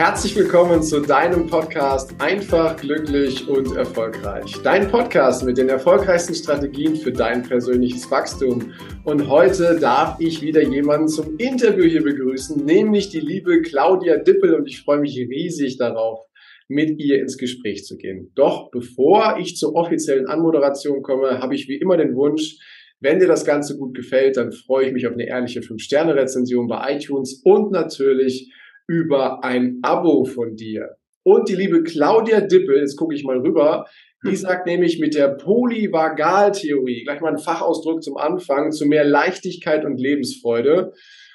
Herzlich willkommen zu deinem Podcast Einfach, glücklich und erfolgreich. Dein Podcast mit den erfolgreichsten Strategien für dein persönliches Wachstum. Und heute darf ich wieder jemanden zum Interview hier begrüßen, nämlich die liebe Claudia Dippel. Und ich freue mich riesig darauf, mit ihr ins Gespräch zu gehen. Doch bevor ich zur offiziellen Anmoderation komme, habe ich wie immer den Wunsch, wenn dir das Ganze gut gefällt, dann freue ich mich auf eine ehrliche 5-Sterne-Rezension bei iTunes und natürlich über ein Abo von dir. Und die liebe Claudia Dippel, jetzt gucke ich mal rüber, die hm. sagt nämlich mit der Polyvagaltheorie, gleich mal ein Fachausdruck zum Anfang, zu mehr Leichtigkeit und Lebensfreude.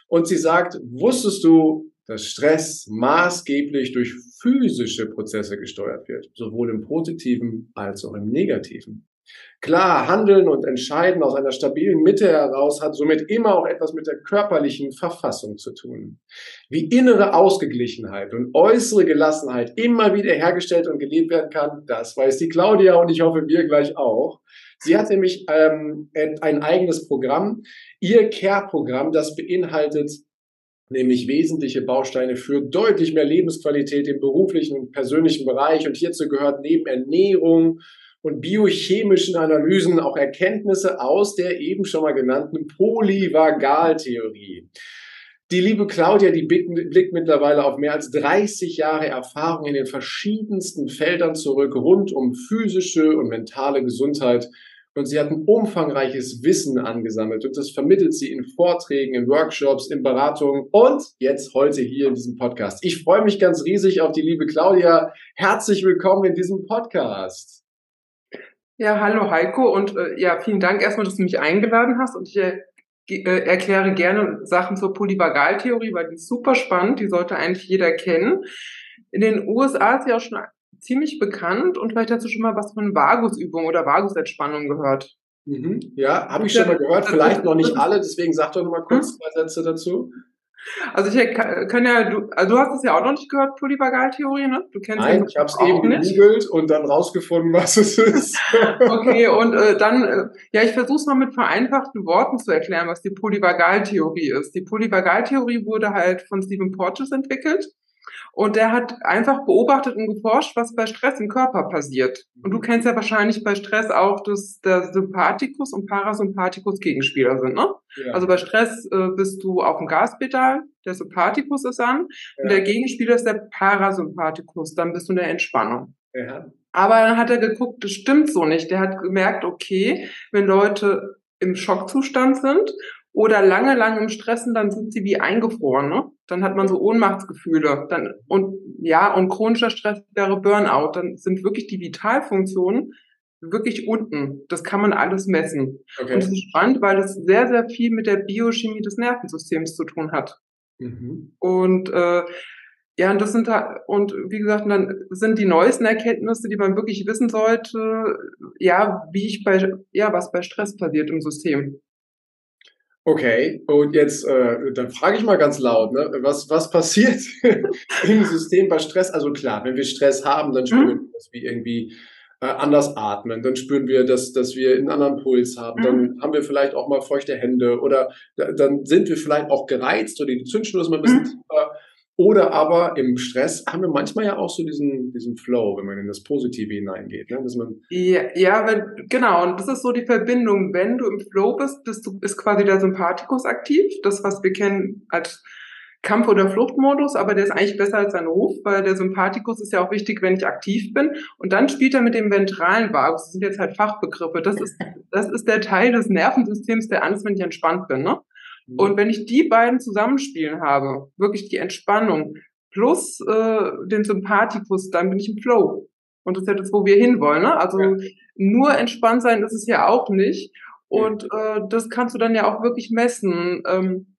Und sie sagt, wusstest du, dass Stress maßgeblich durch physische Prozesse gesteuert wird, sowohl im positiven als auch im negativen? Klar, Handeln und Entscheiden aus einer stabilen Mitte heraus hat somit immer auch etwas mit der körperlichen Verfassung zu tun. Wie innere Ausgeglichenheit und äußere Gelassenheit immer wieder hergestellt und gelebt werden kann, das weiß die Claudia und ich hoffe wir gleich auch. Sie hat nämlich ähm, ein eigenes Programm, ihr Care-Programm, das beinhaltet nämlich wesentliche Bausteine für deutlich mehr Lebensqualität im beruflichen und persönlichen Bereich. Und hierzu gehört neben Ernährung, und biochemischen Analysen auch Erkenntnisse aus der eben schon mal genannten Polyvagaltheorie. Die liebe Claudia, die blickt mittlerweile auf mehr als 30 Jahre Erfahrung in den verschiedensten Feldern zurück, rund um physische und mentale Gesundheit. Und sie hat ein umfangreiches Wissen angesammelt und das vermittelt sie in Vorträgen, in Workshops, in Beratungen und jetzt heute hier in diesem Podcast. Ich freue mich ganz riesig auf die liebe Claudia. Herzlich willkommen in diesem Podcast. Ja, hallo Heiko und äh, ja, vielen Dank erstmal, dass du mich eingeladen hast und ich äh, äh, erkläre gerne Sachen zur Polyvagaltheorie, weil die ist super spannend, die sollte eigentlich jeder kennen. In den USA ist sie auch schon ziemlich bekannt und vielleicht hast du schon mal was von Vagusübung oder Vagusentspannung gehört. Mhm. Ja, habe ich schon mal gehört, vielleicht noch nicht alle, deswegen sag doch noch mal kurz hm? zwei Sätze dazu. Also ich kann ja, du, also du hast es ja auch noch nicht gehört, Polyvagaltheorie, ne? Du kennst Nein, ja ich habe es eben gegoogelt und dann rausgefunden, was es ist. okay, und äh, dann, äh, ja, ich versuche es mal mit vereinfachten Worten zu erklären, was die Polyvagaltheorie ist. Die Polyvagaltheorie wurde halt von Stephen Porges entwickelt. Und der hat einfach beobachtet und geforscht, was bei Stress im Körper passiert. Und du mhm. kennst ja wahrscheinlich bei Stress auch, dass der Sympathikus und Parasympathikus Gegenspieler sind, ne? Ja. Also bei Stress äh, bist du auf dem Gaspedal, der Sympathikus ist an, ja. und der Gegenspieler ist der Parasympathikus, dann bist du in der Entspannung. Ja. Aber dann hat er geguckt, das stimmt so nicht. Der hat gemerkt, okay, wenn Leute im Schockzustand sind oder lange, lange im Stressen, dann sind sie wie eingefroren, ne? Dann hat man so Ohnmachtsgefühle. Dann, und ja, und chronischer Stress wäre Burnout. Dann sind wirklich die Vitalfunktionen wirklich unten. Das kann man alles messen. Okay. Und es ist spannend, weil das sehr, sehr viel mit der Biochemie des Nervensystems zu tun hat. Mhm. Und äh, ja, und das sind da, und wie gesagt, dann sind die neuesten Erkenntnisse, die man wirklich wissen sollte, ja, wie ich bei, ja, was bei Stress passiert im System. Okay, und jetzt, äh, dann frage ich mal ganz laut, ne, was, was passiert im System bei Stress? Also klar, wenn wir Stress haben, dann spüren mhm. wir, dass wir irgendwie äh, anders atmen, dann spüren wir, dass, dass wir einen anderen Puls haben, mhm. dann haben wir vielleicht auch mal feuchte Hände oder dann sind wir vielleicht auch gereizt oder die Zündschnur ist mal ein bisschen mhm. tiefer oder aber im Stress haben wir manchmal ja auch so diesen, diesen Flow, wenn man in das Positive hineingeht. Ne? Dass man ja, ja wenn, genau. Und das ist so die Verbindung. Wenn du im Flow bist, bist du, ist quasi der Sympathikus aktiv. Das, was wir kennen als Kampf- oder Fluchtmodus, aber der ist eigentlich besser als sein Ruf, weil der Sympathikus ist ja auch wichtig, wenn ich aktiv bin. Und dann spielt er mit dem ventralen Vagus. Das sind jetzt halt Fachbegriffe. Das ist, das ist der Teil des Nervensystems, der an ist, wenn ich entspannt bin. Ne? Mhm. Und wenn ich die beiden zusammenspielen habe, wirklich die Entspannung plus äh, den Sympathikus, dann bin ich im Flow. Und das ist ja das, wo wir hinwollen. Ne? Also ja. nur entspannt sein ist es ja auch nicht. Und äh, das kannst du dann ja auch wirklich messen. Ähm,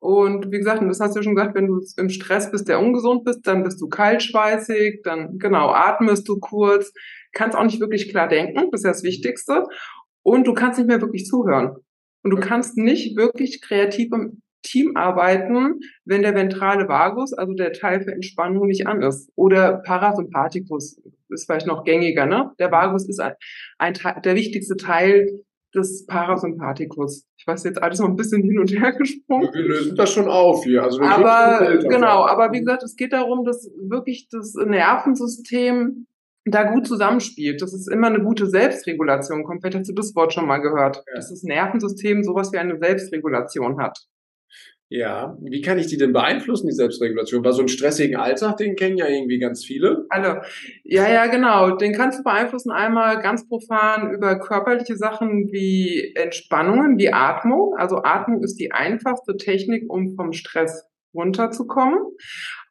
und wie gesagt, das hast du ja schon gesagt, wenn du im Stress bist, der ungesund bist, dann bist du kaltschweißig, dann genau atmest du kurz, kannst auch nicht wirklich klar denken, das ist ja das Wichtigste. Und du kannst nicht mehr wirklich zuhören. Und du kannst nicht wirklich kreativ im Team arbeiten, wenn der ventrale Vagus, also der Teil für Entspannung, nicht an ist. Oder Parasympathikus ist vielleicht noch gängiger, ne? Der Vagus ist ein, ein der wichtigste Teil des Parasympathikus. Ich weiß jetzt alles noch ein bisschen hin und her gesprungen. Wir lösen das schon auf hier. Also aber genau, aber wie gesagt, es geht darum, dass wirklich das Nervensystem da gut zusammenspielt. Das ist immer eine gute Selbstregulation kommt. Vielleicht hast du das Wort schon mal gehört. Ja. Dass das Nervensystem sowas wie eine Selbstregulation hat. Ja, wie kann ich die denn beeinflussen, die Selbstregulation? Weil so einen stressigen Alltag, den kennen ja irgendwie ganz viele. Alle. Ja, ja, genau. Den kannst du beeinflussen einmal ganz profan über körperliche Sachen wie Entspannungen, wie Atmung. Also Atmung ist die einfachste Technik, um vom Stress runterzukommen.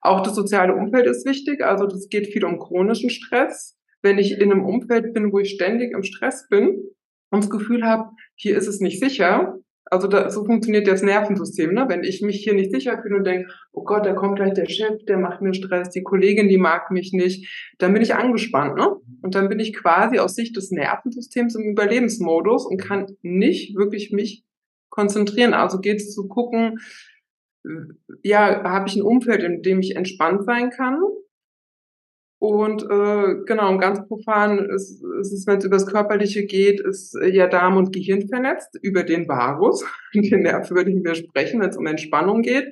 Auch das soziale Umfeld ist wichtig. Also das geht viel um chronischen Stress. Wenn ich in einem Umfeld bin, wo ich ständig im Stress bin und das Gefühl habe, hier ist es nicht sicher, also da, so funktioniert das Nervensystem. Ne? Wenn ich mich hier nicht sicher fühle und denke, oh Gott, da kommt gleich der Chef, der macht mir Stress, die Kollegin, die mag mich nicht, dann bin ich angespannt. Ne? Und dann bin ich quasi aus Sicht des Nervensystems im Überlebensmodus und kann nicht wirklich mich konzentrieren. Also geht es zu gucken, ja, habe ich ein Umfeld, in dem ich entspannt sein kann? Und äh, genau, ganz profan ist, ist es, wenn es über das Körperliche geht, ist äh, ja Darm und Gehirn vernetzt über den Vagus, den Nerv, über den wir sprechen, wenn es um Entspannung geht.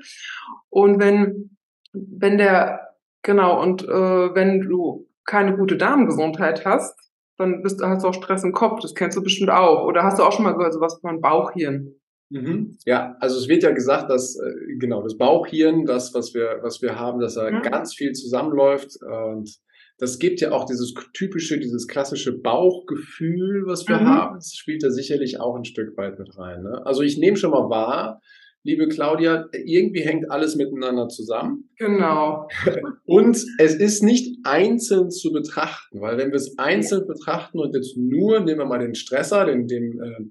Und wenn, wenn der, genau, und äh, wenn du keine gute Darmgesundheit hast, dann bist, hast du auch Stress im Kopf. Das kennst du bestimmt auch. Oder hast du auch schon mal gehört, sowas von Bauchhirn? Mhm. Ja, also es wird ja gesagt, dass äh, genau das Bauchhirn, das, was wir, was wir haben, dass da mhm. ganz viel zusammenläuft und das gibt ja auch dieses typische, dieses klassische Bauchgefühl, was wir mhm. haben. Das spielt da sicherlich auch ein Stück weit mit rein. Ne? Also ich nehme schon mal wahr, liebe Claudia, irgendwie hängt alles miteinander zusammen. Genau. Und es ist nicht einzeln zu betrachten, weil wenn wir es einzeln betrachten und jetzt nur, nehmen wir mal den Stresser, den, den äh,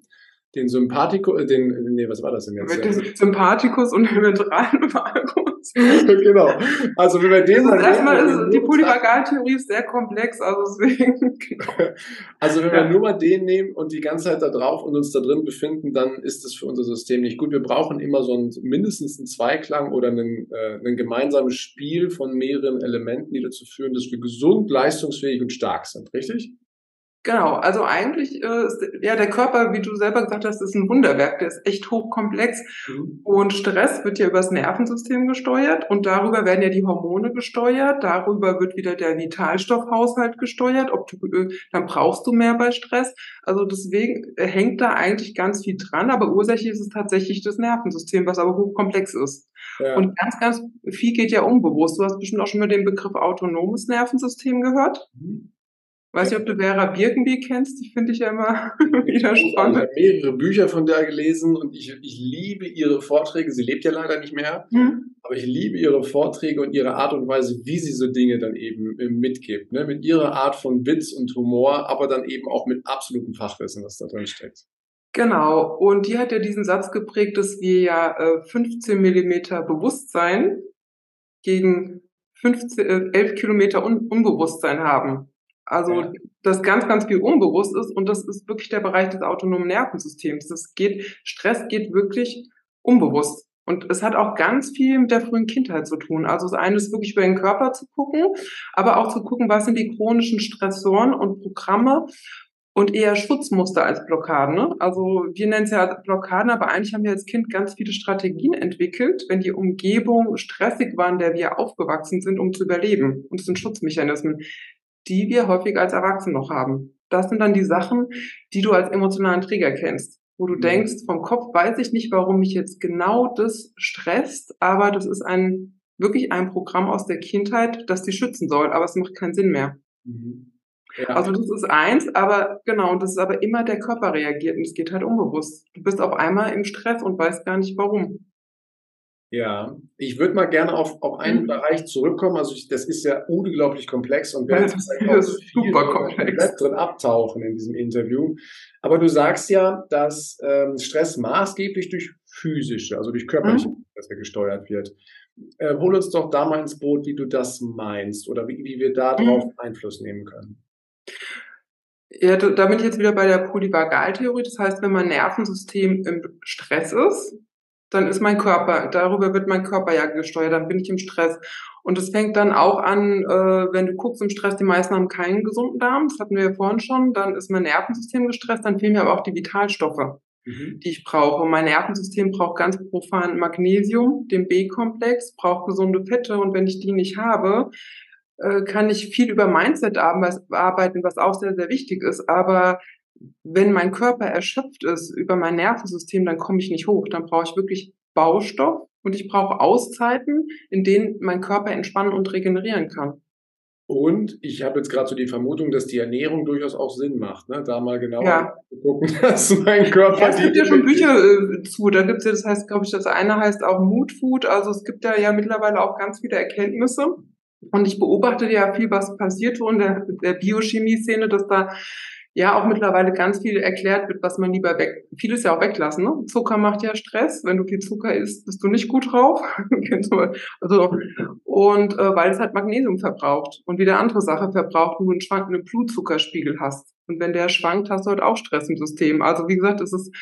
den Sympathikus, äh, den, nee, was war das denn jetzt? Den Sympathikus und den ventralen Vagus. genau. Also wenn wir den mal erstmal ist, die Polyvagaltheorie ist sehr komplex, also deswegen. Genau. Also wenn ja. wir nur mal den nehmen und die ganze Zeit da drauf und uns da drin befinden, dann ist das für unser System nicht gut. Wir brauchen immer so ein, mindestens einen Zweiklang oder einen, äh, ein gemeinsames Spiel von mehreren Elementen, die dazu führen, dass wir gesund, leistungsfähig und stark sind, richtig? Genau, also eigentlich äh, ist ja der Körper, wie du selber gesagt hast, ist ein Wunderwerk, der ist echt hochkomplex mhm. und Stress wird ja übers Nervensystem gesteuert und darüber werden ja die Hormone gesteuert, darüber wird wieder der Vitalstoffhaushalt gesteuert, ob du äh, dann brauchst du mehr bei Stress. Also deswegen hängt da eigentlich ganz viel dran, aber ursächlich ist es tatsächlich das Nervensystem, was aber hochkomplex ist. Ja. Und ganz, ganz viel geht ja unbewusst. Du hast bestimmt auch schon mal den Begriff autonomes Nervensystem gehört. Mhm. Weiß nicht, ob du Vera Birkenby kennst, die finde ich ja immer wieder spannend. Ich habe mehrere Bücher von der gelesen und ich, ich liebe ihre Vorträge. Sie lebt ja leider nicht mehr, mhm. aber ich liebe ihre Vorträge und ihre Art und Weise, wie sie so Dinge dann eben äh, mitgibt. Ne? Mit ihrer Art von Witz und Humor, aber dann eben auch mit absolutem Fachwissen, was da drin steckt. Genau, und die hat ja diesen Satz geprägt, dass wir ja äh, 15 Millimeter Bewusstsein gegen 15, äh, 11 Kilometer Un Unbewusstsein haben. Also, ja. dass ganz, ganz viel unbewusst ist und das ist wirklich der Bereich des autonomen Nervensystems. Das geht, Stress geht wirklich unbewusst. Und es hat auch ganz viel mit der frühen Kindheit zu tun. Also das eine ist wirklich über den Körper zu gucken, aber auch zu gucken, was sind die chronischen Stressoren und Programme und eher Schutzmuster als Blockaden. Ne? Also wir nennen es ja Blockaden, aber eigentlich haben wir als Kind ganz viele Strategien entwickelt, wenn die Umgebung stressig war, in der wir aufgewachsen sind, um zu überleben. Und es sind Schutzmechanismen die wir häufig als Erwachsene noch haben. Das sind dann die Sachen, die du als emotionalen Träger kennst, wo du mhm. denkst, vom Kopf weiß ich nicht, warum mich jetzt genau das stresst, aber das ist ein wirklich ein Programm aus der Kindheit, das dich schützen soll, aber es macht keinen Sinn mehr. Mhm. Ja. Also das ist eins, aber genau, und das ist aber immer der Körper reagiert und es geht halt unbewusst. Du bist auf einmal im Stress und weißt gar nicht warum. Ja, ich würde mal gerne auf, auf einen mhm. Bereich zurückkommen. Also ich, das ist ja unglaublich komplex und wir werden auch super komplex drin abtauchen in diesem Interview. Aber du sagst ja, dass ähm, Stress maßgeblich durch physische, also durch körperliche mhm. Prozesse gesteuert wird. Äh, hol uns doch da mal ins Boot, wie du das meinst oder wie, wie wir darauf mhm. Einfluss nehmen können. Ja, da bin ich jetzt wieder bei der Polyvagaltheorie. Das heißt, wenn mein Nervensystem im Stress ist, dann ist mein Körper, darüber wird mein Körper ja gesteuert, dann bin ich im Stress. Und es fängt dann auch an, äh, wenn du guckst im Stress, die meisten haben keinen gesunden Darm, das hatten wir ja vorhin schon, dann ist mein Nervensystem gestresst, dann fehlen mir aber auch die Vitalstoffe, mhm. die ich brauche. mein Nervensystem braucht ganz profan Magnesium, den B-Komplex, braucht gesunde Fette und wenn ich die nicht habe, äh, kann ich viel über Mindset arbeiten, was auch sehr, sehr wichtig ist. Aber wenn mein Körper erschöpft ist über mein Nervensystem, dann komme ich nicht hoch. Dann brauche ich wirklich Baustoff und ich brauche Auszeiten, in denen mein Körper entspannen und regenerieren kann. Und ich habe jetzt gerade so die Vermutung, dass die Ernährung durchaus auch Sinn macht, ne? da mal genau ja. zu gucken, dass mein Körper. Ja, es gibt ja schon Bücher äh, zu, da gibt es ja, das heißt, glaube ich, das eine heißt auch Mood Food. Also es gibt ja, ja mittlerweile auch ganz viele Erkenntnisse. Und ich beobachte ja viel, was passiert so in der, der Biochemie-Szene, dass da ja auch mittlerweile ganz viel erklärt wird, was man lieber weg, vieles ja auch weglassen. Ne? Zucker macht ja Stress. Wenn du viel Zucker isst, bist du nicht gut drauf. also, und äh, weil es halt Magnesium verbraucht und wieder andere Sache verbraucht, und du einen schwankenden Blutzuckerspiegel hast. Und wenn der schwankt, hast du halt auch Stress im System. Also wie gesagt, es ist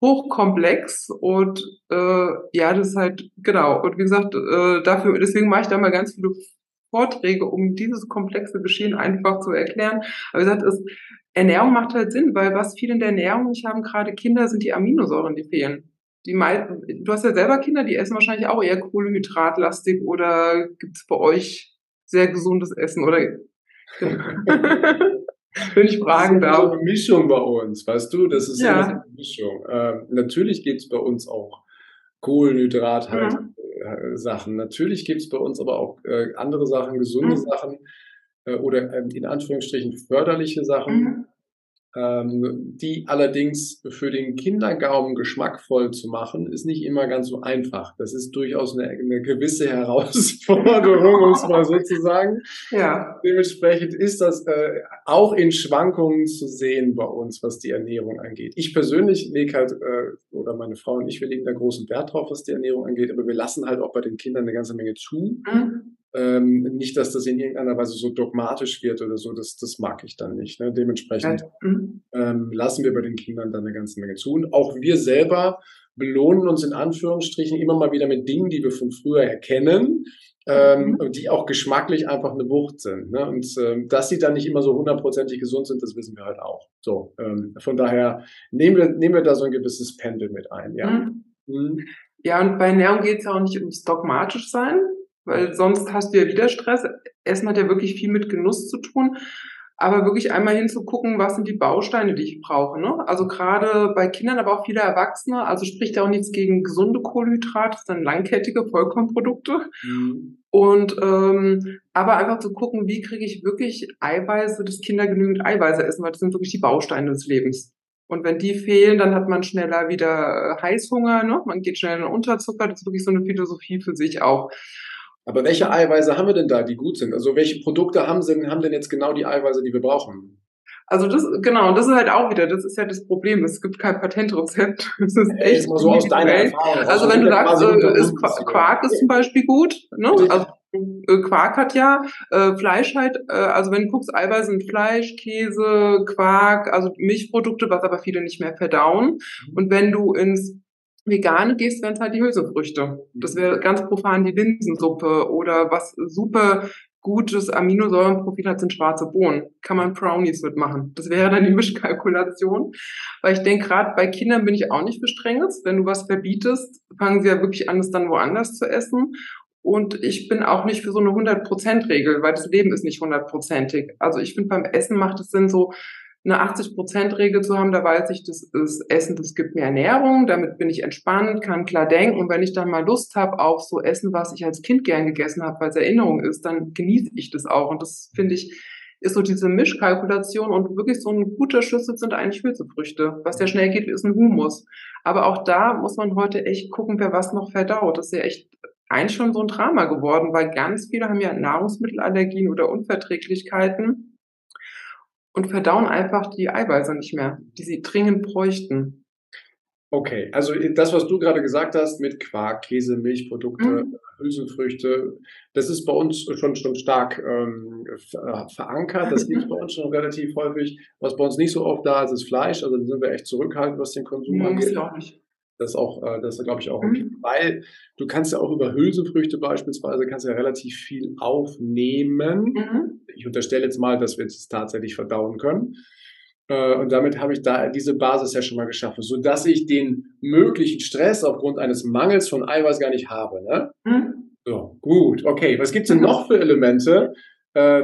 hochkomplex und äh, ja, das ist halt, genau. Und wie gesagt, äh, dafür, deswegen mache ich da mal ganz viele Vorträge, um dieses komplexe Geschehen einfach zu erklären. Aber wie gesagt, es, Ernährung macht halt Sinn, weil was viele in der Ernährung nicht haben, gerade Kinder, sind die Aminosäuren, die fehlen. Die meisten, du hast ja selber Kinder, die essen wahrscheinlich auch eher Kohlenhydratlastig oder gibt es bei euch sehr gesundes Essen oder wenn ich fragen darf. Das ist eine Mischung bei uns, weißt du? Das ist ja. eine Mischung. Ähm, natürlich es bei uns auch Kohlenhydrat halt ja. äh, Sachen. Natürlich gibt es bei uns aber auch äh, andere Sachen, gesunde mhm. Sachen äh, oder ähm, in Anführungsstrichen förderliche Sachen. Mhm die allerdings für den Kindergaumen geschmackvoll zu machen, ist nicht immer ganz so einfach. Das ist durchaus eine, eine gewisse Herausforderung, um es mal so zu sagen. Ja. Dementsprechend ist das äh, auch in Schwankungen zu sehen bei uns, was die Ernährung angeht. Ich persönlich lege halt, äh, oder meine Frau und ich, wir legen da großen Wert drauf, was die Ernährung angeht, aber wir lassen halt auch bei den Kindern eine ganze Menge zu. Mhm. Ähm, nicht, dass das in irgendeiner Weise so dogmatisch wird oder so, das, das mag ich dann nicht. Ne? Dementsprechend mhm. ähm, lassen wir bei den Kindern dann eine ganze Menge zu. Und auch wir selber belohnen uns in Anführungsstrichen immer mal wieder mit Dingen, die wir von früher erkennen, ähm, mhm. die auch geschmacklich einfach eine Wucht sind. Ne? Und ähm, dass sie dann nicht immer so hundertprozentig gesund sind, das wissen wir halt auch. So, ähm, von daher nehmen wir, nehmen wir da so ein gewisses Pendel mit ein. Ja, mhm. Mhm. ja und bei Ernährung geht es ja auch nicht ums dogmatisch sein, weil sonst hast du ja wieder Stress. Essen hat ja wirklich viel mit Genuss zu tun. Aber wirklich einmal hinzugucken, was sind die Bausteine, die ich brauche. Ne? Also gerade bei Kindern, aber auch viele Erwachsene, also spricht ja auch nichts gegen gesunde Kohlenhydrate, das sind langkettige Vollkornprodukte. Mhm. Und ähm, aber einfach zu gucken, wie kriege ich wirklich Eiweiße, dass Kinder genügend Eiweiße essen, weil das sind wirklich die Bausteine des Lebens. Und wenn die fehlen, dann hat man schneller wieder Heißhunger, ne? man geht schneller in Unterzucker. Das ist wirklich so eine Philosophie für sich auch. Aber welche Eiweiße haben wir denn da, die gut sind? Also welche Produkte haben, sind, haben denn jetzt genau die Eiweiße, die wir brauchen? Also das, genau, das ist halt auch wieder, das ist ja das Problem. Es gibt kein Patentrezept. Es ist echt. Ist mal so aus deiner Erfahrung. Also, also wenn du sagst, äh, ist Quark ist zum Beispiel gut, ne? Also äh, Quark hat ja, äh, Fleisch halt, äh, also wenn du guckst, Eiweiß sind Fleisch, Käse, Quark, also Milchprodukte, was aber viele nicht mehr verdauen. Mhm. Und wenn du ins Vegane gehst, wären es halt die Hülsenfrüchte. Das wäre ganz profan die Linsensuppe oder was super gutes Aminosäurenprofil hat, sind schwarze Bohnen. Kann man Brownies mitmachen. Das wäre dann die Mischkalkulation. Weil ich denke, gerade bei Kindern bin ich auch nicht für Strenges. Wenn du was verbietest, fangen sie ja wirklich an, es dann woanders zu essen. Und ich bin auch nicht für so eine 100%-Regel, weil das Leben ist nicht hundertprozentig. Also ich finde, beim Essen macht es Sinn, so eine 80-Prozent-Regel zu haben, da weiß ich, das ist Essen, das gibt mir Ernährung, damit bin ich entspannt, kann klar denken. Und wenn ich dann mal Lust habe auf so Essen, was ich als Kind gern gegessen habe, weil es Erinnerung ist, dann genieße ich das auch. Und das finde ich, ist so diese Mischkalkulation und wirklich so ein guter Schlüssel sind eigentlich Hülsefrüchte. Was ja schnell geht, ist ein Humus. Aber auch da muss man heute echt gucken, wer was noch verdaut. Das ist ja echt eigentlich schon so ein Drama geworden, weil ganz viele haben ja Nahrungsmittelallergien oder Unverträglichkeiten und verdauen einfach die Eiweiße nicht mehr, die sie dringend bräuchten. Okay, also das, was du gerade gesagt hast mit Quark, Käse, Milchprodukte, mhm. Hülsenfrüchte, das ist bei uns schon, schon stark ähm, verankert. Das gibt bei uns schon relativ häufig. Was bei uns nicht so oft da ist, ist Fleisch. Also da sind wir echt zurückhaltend, was den Konsum mhm, angeht. Auch nicht. Das ist auch, äh, das glaube ich, auch okay. Mhm. Weil du kannst ja auch über Hülsenfrüchte beispielsweise, kannst ja relativ viel aufnehmen. Mhm. Ich unterstelle jetzt mal, dass wir es tatsächlich verdauen können. Äh, und damit habe ich da diese Basis ja schon mal geschaffen, so dass ich den möglichen Stress aufgrund eines Mangels von Eiweiß gar nicht habe. Ne? Mhm. So, gut, okay. Was gibt es denn noch für Elemente,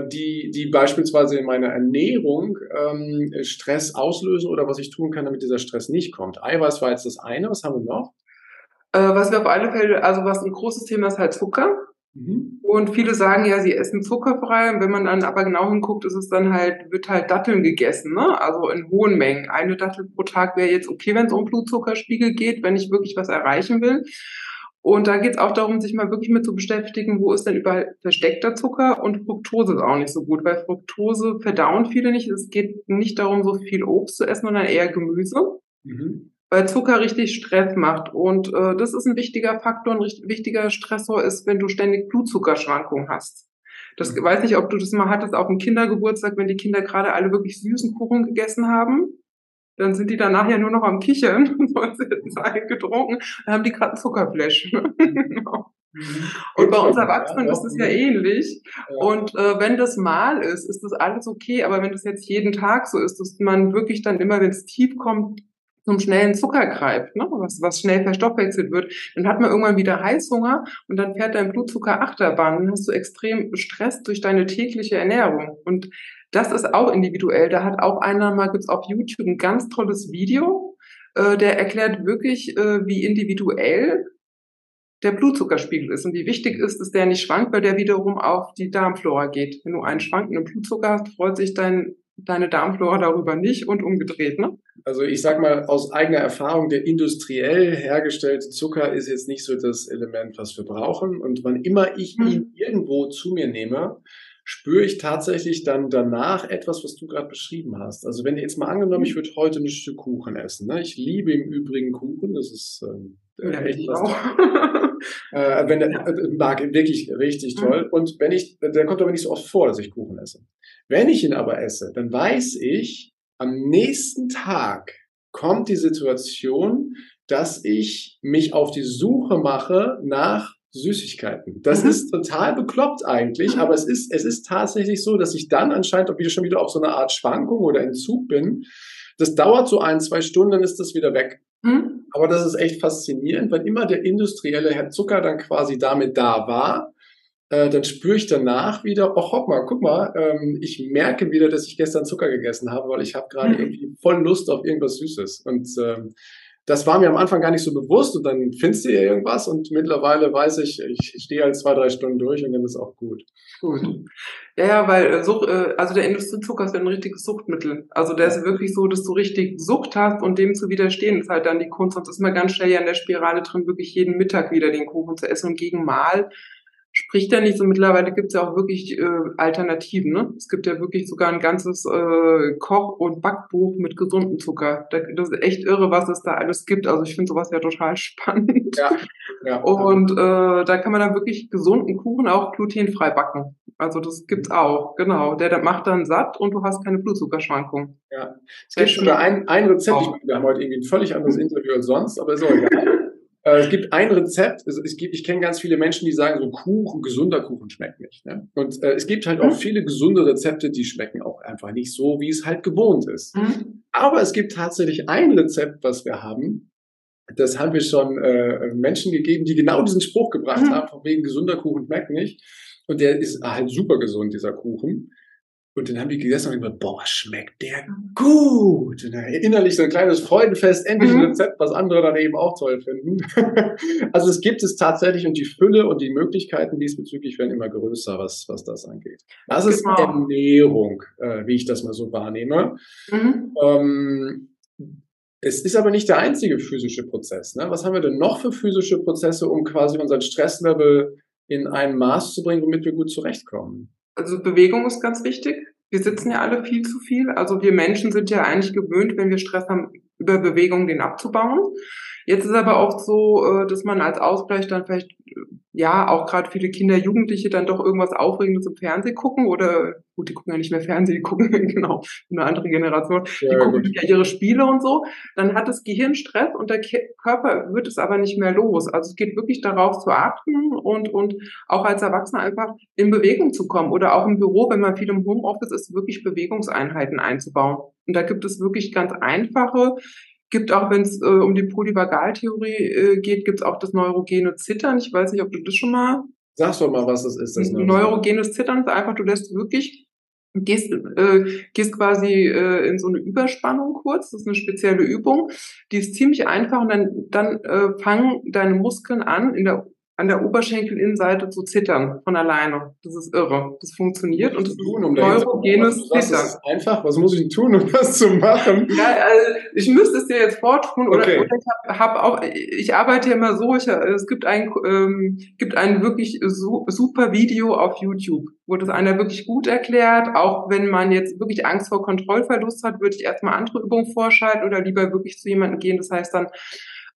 die, die beispielsweise in meiner Ernährung ähm, Stress auslösen oder was ich tun kann, damit dieser Stress nicht kommt? Eiweiß war jetzt das eine. Was haben wir noch? Äh, was wir auf alle Fälle, also was ein großes Thema ist, halt Zucker. Mhm. Und viele sagen ja, sie essen zuckerfrei. Und wenn man dann aber genau hinguckt, ist es dann halt, wird halt Datteln gegessen, ne? Also in hohen Mengen. Eine Dattel pro Tag wäre jetzt okay, wenn es um Blutzuckerspiegel geht, wenn ich wirklich was erreichen will. Und da geht es auch darum, sich mal wirklich mit zu beschäftigen, wo ist denn überall versteckter Zucker und Fructose ist auch nicht so gut, weil Fructose verdauen viele nicht. Es geht nicht darum, so viel Obst zu essen, sondern eher Gemüse. Mhm weil Zucker richtig Stress macht. Und äh, das ist ein wichtiger Faktor, ein richtig, wichtiger Stressor ist, wenn du ständig Blutzuckerschwankungen hast. Das mhm. weiß nicht, ob du das mal hattest auf dem Kindergeburtstag, wenn die Kinder gerade alle wirklich süßen Kuchen gegessen haben. Dann sind die danach ja nur noch am Kichern, sonst hätten sie einen getrunken, dann haben die gerade einen Zuckerflash. genau. Mhm. Und bei uns Erwachsenen ist es ja ähnlich. Und äh, wenn das mal ist, ist das alles okay. Aber wenn das jetzt jeden Tag so ist, dass man wirklich dann immer, wenn es tief kommt, zum schnellen Zucker greift, ne? was, was schnell verstoffwechselt wird, dann hat man irgendwann wieder Heißhunger und dann fährt dein Blutzucker Achterbahn. Dann hast du extrem Stress durch deine tägliche Ernährung. Und das ist auch individuell. Da hat auch einer mal, gibt's auf YouTube ein ganz tolles Video, äh, der erklärt wirklich, äh, wie individuell der Blutzuckerspiegel ist und wie wichtig ist, dass der nicht schwankt, weil der wiederum auf die Darmflora geht. Wenn du einen schwankenden Blutzucker hast, freut sich dein deine Darmflora darüber nicht und umgedreht, ne? Also ich sag mal aus eigener Erfahrung, der industriell hergestellte Zucker ist jetzt nicht so das Element, was wir brauchen. Und wann immer ich mhm. ihn irgendwo zu mir nehme, spüre ich tatsächlich dann danach etwas, was du gerade beschrieben hast. Also wenn jetzt mal angenommen, ich würde heute ein Stück Kuchen essen. Ne? Ich liebe im Übrigen Kuchen, das ist ähm, ja, echt was. äh, wenn der, äh, mag wirklich richtig toll. Mhm. Und wenn ich, der kommt aber nicht so oft vor, dass ich Kuchen esse. Wenn ich ihn aber esse, dann weiß ich, am nächsten Tag kommt die Situation, dass ich mich auf die Suche mache nach Süßigkeiten. Das mhm. ist total bekloppt eigentlich, mhm. aber es ist, es ist tatsächlich so, dass ich dann anscheinend auch wieder schon wieder auf so eine Art Schwankung oder Entzug bin. Das dauert so ein, zwei Stunden, dann ist das wieder weg. Mhm. Aber das ist echt faszinierend, weil immer der industrielle Herr Zucker dann quasi damit da war, äh, dann spüre ich danach wieder, oh hopp mal, guck mal, ähm, ich merke wieder, dass ich gestern Zucker gegessen habe, weil ich habe gerade mhm. irgendwie voll Lust auf irgendwas Süßes. Und ähm, das war mir am Anfang gar nicht so bewusst und dann findest du ja irgendwas und mittlerweile weiß ich, ich stehe halt zwei, drei Stunden durch und dann ist auch gut. Gut. Ja, ja, weil äh, Such, äh, also der Industriezucker ist ein richtiges Suchtmittel. Also der ist wirklich so, dass du richtig Sucht hast und dem zu widerstehen ist halt dann die Kunst. Sonst ist man ganz schnell ja in der Spirale drin, wirklich jeden Mittag wieder den Kuchen zu essen und gegen Mal spricht ja nicht so. Mittlerweile gibt es ja auch wirklich äh, Alternativen. Ne? Es gibt ja wirklich sogar ein ganzes äh, Koch- und Backbuch mit gesundem Zucker. das ist echt irre, was es da alles gibt. Also ich finde sowas ja total spannend. Ja, ja, und äh, da kann man dann wirklich gesunden Kuchen auch glutenfrei backen. Also das gibt's auch, genau. Der, der macht dann satt und du hast keine Blutzuckerschwankungen. Ja. Es gibt sogar ein, ein Rezept, ich, wir haben heute irgendwie ein völlig anderes Interview als sonst, aber ist auch egal. Äh, es gibt ein Rezept, also es gibt, ich kenne ganz viele Menschen, die sagen, so Kuchen, gesunder Kuchen schmeckt nicht. Ne? Und äh, es gibt halt auch mhm. viele gesunde Rezepte, die schmecken auch einfach nicht so, wie es halt gewohnt ist. Mhm. Aber es gibt tatsächlich ein Rezept, was wir haben. Das haben wir schon äh, Menschen gegeben, die genau diesen Spruch gebracht mhm. haben, von wegen gesunder Kuchen schmeckt nicht. Und der ist halt super gesund, dieser Kuchen. Und dann haben die gegessen und gesagt, boah, schmeckt der gut. Und dann innerlich so ein kleines Freudenfest, endlich ein mhm. Rezept, was andere dann eben auch toll finden. also es gibt es tatsächlich und die Fülle und die Möglichkeiten diesbezüglich werden immer größer, was, was das angeht. Das ist genau. Ernährung, äh, wie ich das mal so wahrnehme. Mhm. Ähm, es ist aber nicht der einzige physische Prozess. Ne? Was haben wir denn noch für physische Prozesse, um quasi unseren Stresslevel in ein Maß zu bringen, womit wir gut zurechtkommen? Also Bewegung ist ganz wichtig. Wir sitzen ja alle viel zu viel. Also wir Menschen sind ja eigentlich gewöhnt, wenn wir Stress haben, über Bewegung den abzubauen. Jetzt ist aber auch so, äh, dass man als Ausgleich dann vielleicht, ja, auch gerade viele Kinder, Jugendliche dann doch irgendwas Aufregendes im Fernsehen gucken oder, gut, die gucken ja nicht mehr Fernsehen, die gucken, genau, eine andere Generation, die ja, gucken ja ihre Spiele und so. Dann hat das Gehirn Stress und der Körper wird es aber nicht mehr los. Also es geht wirklich darauf zu achten und, und auch als Erwachsener einfach in Bewegung zu kommen oder auch im Büro, wenn man viel im Homeoffice ist, wirklich Bewegungseinheiten einzubauen. Und da gibt es wirklich ganz einfache, gibt auch, wenn es äh, um die Polyvagaltheorie äh, geht, gibt es auch das neurogene Zittern. Ich weiß nicht, ob du das schon mal. Sagst doch mal, was das ist. Das neurogenes Zittern ist einfach, du lässt wirklich gehst, äh, gehst quasi äh, in so eine Überspannung kurz. Das ist eine spezielle Übung. Die ist ziemlich einfach und dann, dann äh, fangen deine Muskeln an, in der an der Oberschenkelinnenseite zu zittern von alleine. Das ist irre. Das funktioniert und das tun, um neurogenes Zittern. Das ist einfach. Was muss ich tun, um das zu machen? Ja, also ich müsste es dir jetzt vortun oder, okay. oder ich habe hab auch. Ich arbeite ja immer so. Ich, es gibt ein ähm, gibt ein wirklich su super Video auf YouTube, wo das einer wirklich gut erklärt. Auch wenn man jetzt wirklich Angst vor Kontrollverlust hat, würde ich erstmal andere Übungen vorschalten oder lieber wirklich zu jemandem gehen. Das heißt dann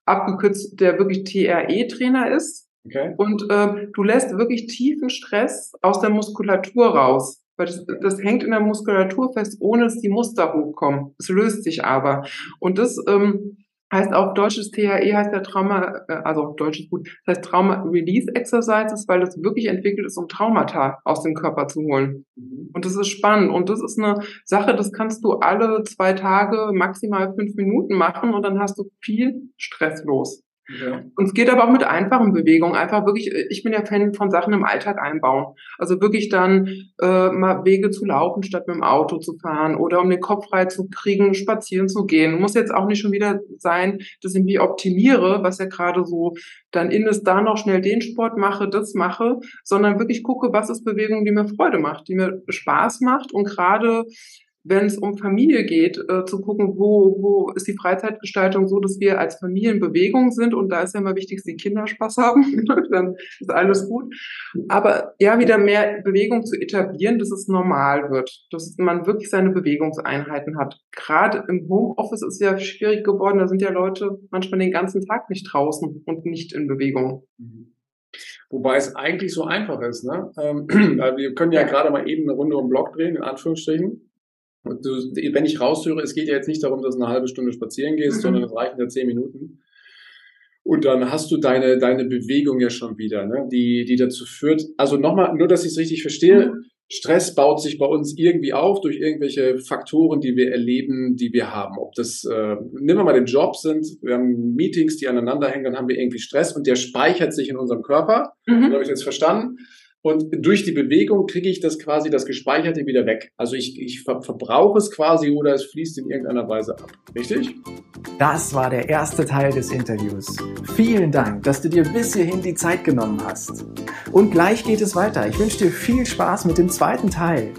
abgekürzt, der wirklich TRE-Trainer ist Okay. Und äh, du lässt wirklich tiefen Stress aus der Muskulatur raus. Weil das, das hängt in der Muskulatur fest, ohne dass die Muster hochkommen. Es löst sich aber. Und das ähm, heißt auch deutsches THE heißt der Trauma, äh, also deutsches gut, das heißt Trauma Release Exercises, weil das wirklich entwickelt ist, um Traumata aus dem Körper zu holen. Mhm. Und das ist spannend. Und das ist eine Sache, das kannst du alle zwei Tage maximal fünf Minuten machen und dann hast du viel Stress los. Ja. Und es geht aber auch mit einfachen Bewegungen. Einfach wirklich, ich bin ja Fan von Sachen im Alltag einbauen. Also wirklich dann äh, mal Wege zu laufen, statt mit dem Auto zu fahren oder um den Kopf frei zu kriegen, spazieren zu gehen. Muss jetzt auch nicht schon wieder sein, dass ich mich optimiere, was ja gerade so dann in ist, da noch schnell den Sport mache, das mache, sondern wirklich gucke, was ist Bewegung, die mir Freude macht, die mir Spaß macht und gerade wenn es um Familie geht, äh, zu gucken, wo, wo ist die Freizeitgestaltung so, dass wir als Familie in Bewegung sind und da ist ja immer wichtig, dass die Kinder Spaß haben, dann ist alles gut. Aber ja, wieder mehr Bewegung zu etablieren, dass es normal wird, dass man wirklich seine Bewegungseinheiten hat. Gerade im Homeoffice ist ja schwierig geworden, da sind ja Leute manchmal den ganzen Tag nicht draußen und nicht in Bewegung. Mhm. Wobei es eigentlich so einfach ist, ne? Ähm, wir können ja, ja gerade mal eben eine Runde um den Block drehen, in Anführungsstrichen. Und du, wenn ich raushöre, es geht ja jetzt nicht darum, dass du eine halbe Stunde spazieren gehst, mhm. sondern es reichen ja zehn Minuten. Und dann hast du deine, deine Bewegung ja schon wieder, ne? die, die dazu führt. Also nochmal, nur dass ich es richtig verstehe, mhm. Stress baut sich bei uns irgendwie auf durch irgendwelche Faktoren, die wir erleben, die wir haben. Ob das, äh, nehmen wir mal den Job sind, wir haben Meetings, die aneinander hängen, dann haben wir irgendwie Stress und der speichert sich in unserem Körper. Mhm. habe ich jetzt verstanden. Und durch die Bewegung kriege ich das quasi, das Gespeicherte wieder weg. Also ich, ich ver verbrauche es quasi oder es fließt in irgendeiner Weise ab. Richtig? Das war der erste Teil des Interviews. Vielen Dank, dass du dir bis hierhin die Zeit genommen hast. Und gleich geht es weiter. Ich wünsche dir viel Spaß mit dem zweiten Teil.